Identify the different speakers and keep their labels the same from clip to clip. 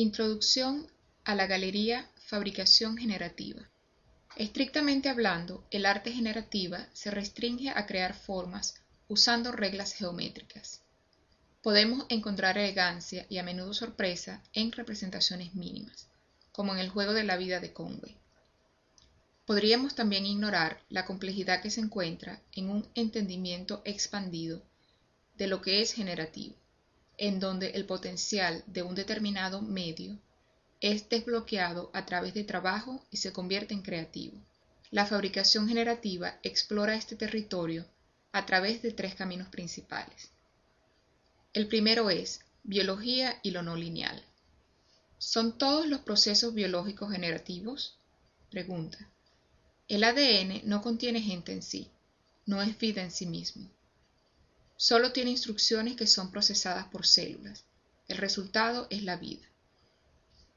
Speaker 1: Introducción a la galería Fabricación generativa. Estrictamente hablando, el arte generativa se restringe a crear formas usando reglas geométricas. Podemos encontrar elegancia y a menudo sorpresa en representaciones mínimas, como en el juego de la vida de Conway. Podríamos también ignorar la complejidad que se encuentra en un entendimiento expandido de lo que es generativo en donde el potencial de un determinado medio es desbloqueado a través de trabajo y se convierte en creativo. La fabricación generativa explora este territorio a través de tres caminos principales. El primero es biología y lo no lineal. ¿Son todos los procesos biológicos generativos? Pregunta. El ADN no contiene gente en sí, no es vida en sí mismo. Solo tiene instrucciones que son procesadas por células. El resultado es la vida.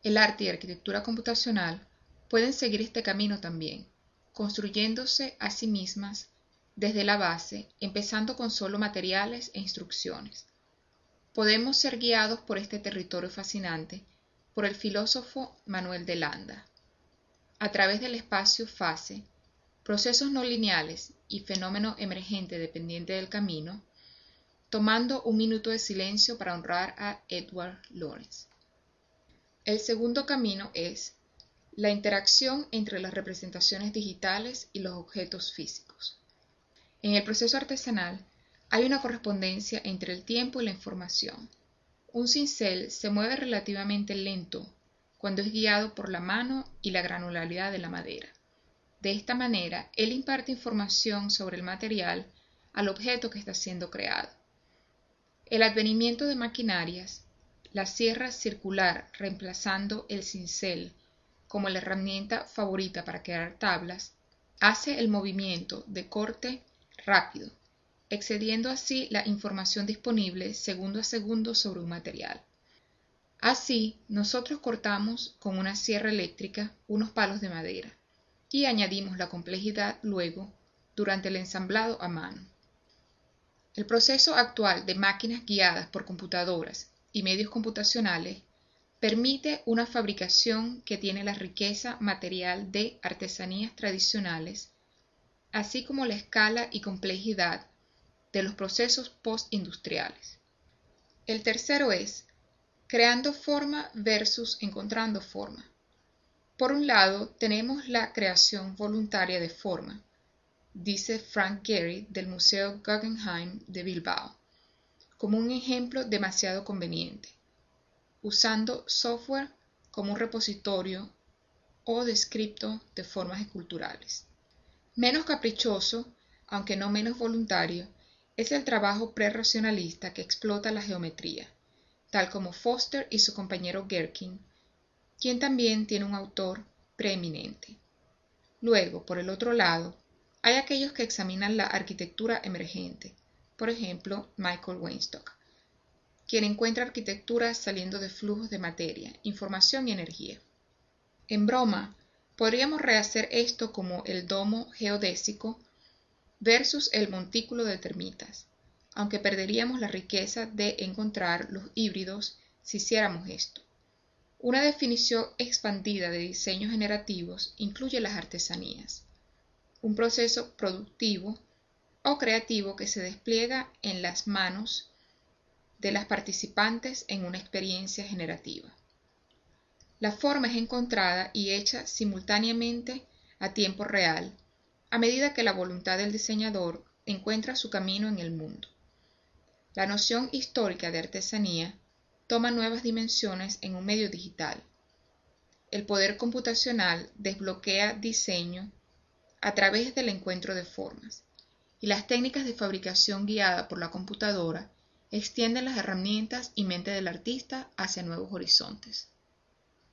Speaker 1: El arte y arquitectura computacional pueden seguir este camino también, construyéndose a sí mismas desde la base, empezando con solo materiales e instrucciones. Podemos ser guiados por este territorio fascinante por el filósofo Manuel de Landa. A través del espacio-fase, procesos no lineales y fenómeno emergente dependiente del camino, tomando un minuto de silencio para honrar a Edward Lawrence. El segundo camino es la interacción entre las representaciones digitales y los objetos físicos. En el proceso artesanal hay una correspondencia entre el tiempo y la información. Un cincel se mueve relativamente lento cuando es guiado por la mano y la granularidad de la madera. De esta manera, él imparte información sobre el material al objeto que está siendo creado. El advenimiento de maquinarias, la sierra circular reemplazando el cincel como la herramienta favorita para crear tablas, hace el movimiento de corte rápido, excediendo así la información disponible segundo a segundo sobre un material. Así, nosotros cortamos con una sierra eléctrica unos palos de madera y añadimos la complejidad luego durante el ensamblado a mano. El proceso actual de máquinas guiadas por computadoras y medios computacionales permite una fabricación que tiene la riqueza material de artesanías tradicionales, así como la escala y complejidad de los procesos postindustriales. El tercero es creando forma versus encontrando forma. Por un lado, tenemos la creación voluntaria de forma, dice Frank Gehry del Museo Guggenheim de Bilbao, como un ejemplo demasiado conveniente, usando software como un repositorio o descripto de formas esculturales. Menos caprichoso, aunque no menos voluntario, es el trabajo prerracionalista que explota la geometría, tal como Foster y su compañero Gherkin, quien también tiene un autor preeminente. Luego, por el otro lado, hay aquellos que examinan la arquitectura emergente, por ejemplo, Michael Weinstock, quien encuentra arquitectura saliendo de flujos de materia, información y energía. En broma, podríamos rehacer esto como el domo geodésico versus el montículo de termitas, aunque perderíamos la riqueza de encontrar los híbridos si hiciéramos esto. Una definición expandida de diseños generativos incluye las artesanías un proceso productivo o creativo que se despliega en las manos de las participantes en una experiencia generativa. La forma es encontrada y hecha simultáneamente a tiempo real, a medida que la voluntad del diseñador encuentra su camino en el mundo. La noción histórica de artesanía toma nuevas dimensiones en un medio digital. El poder computacional desbloquea diseño a través del encuentro de formas, y las técnicas de fabricación guiada por la computadora extienden las herramientas y mente del artista hacia nuevos horizontes.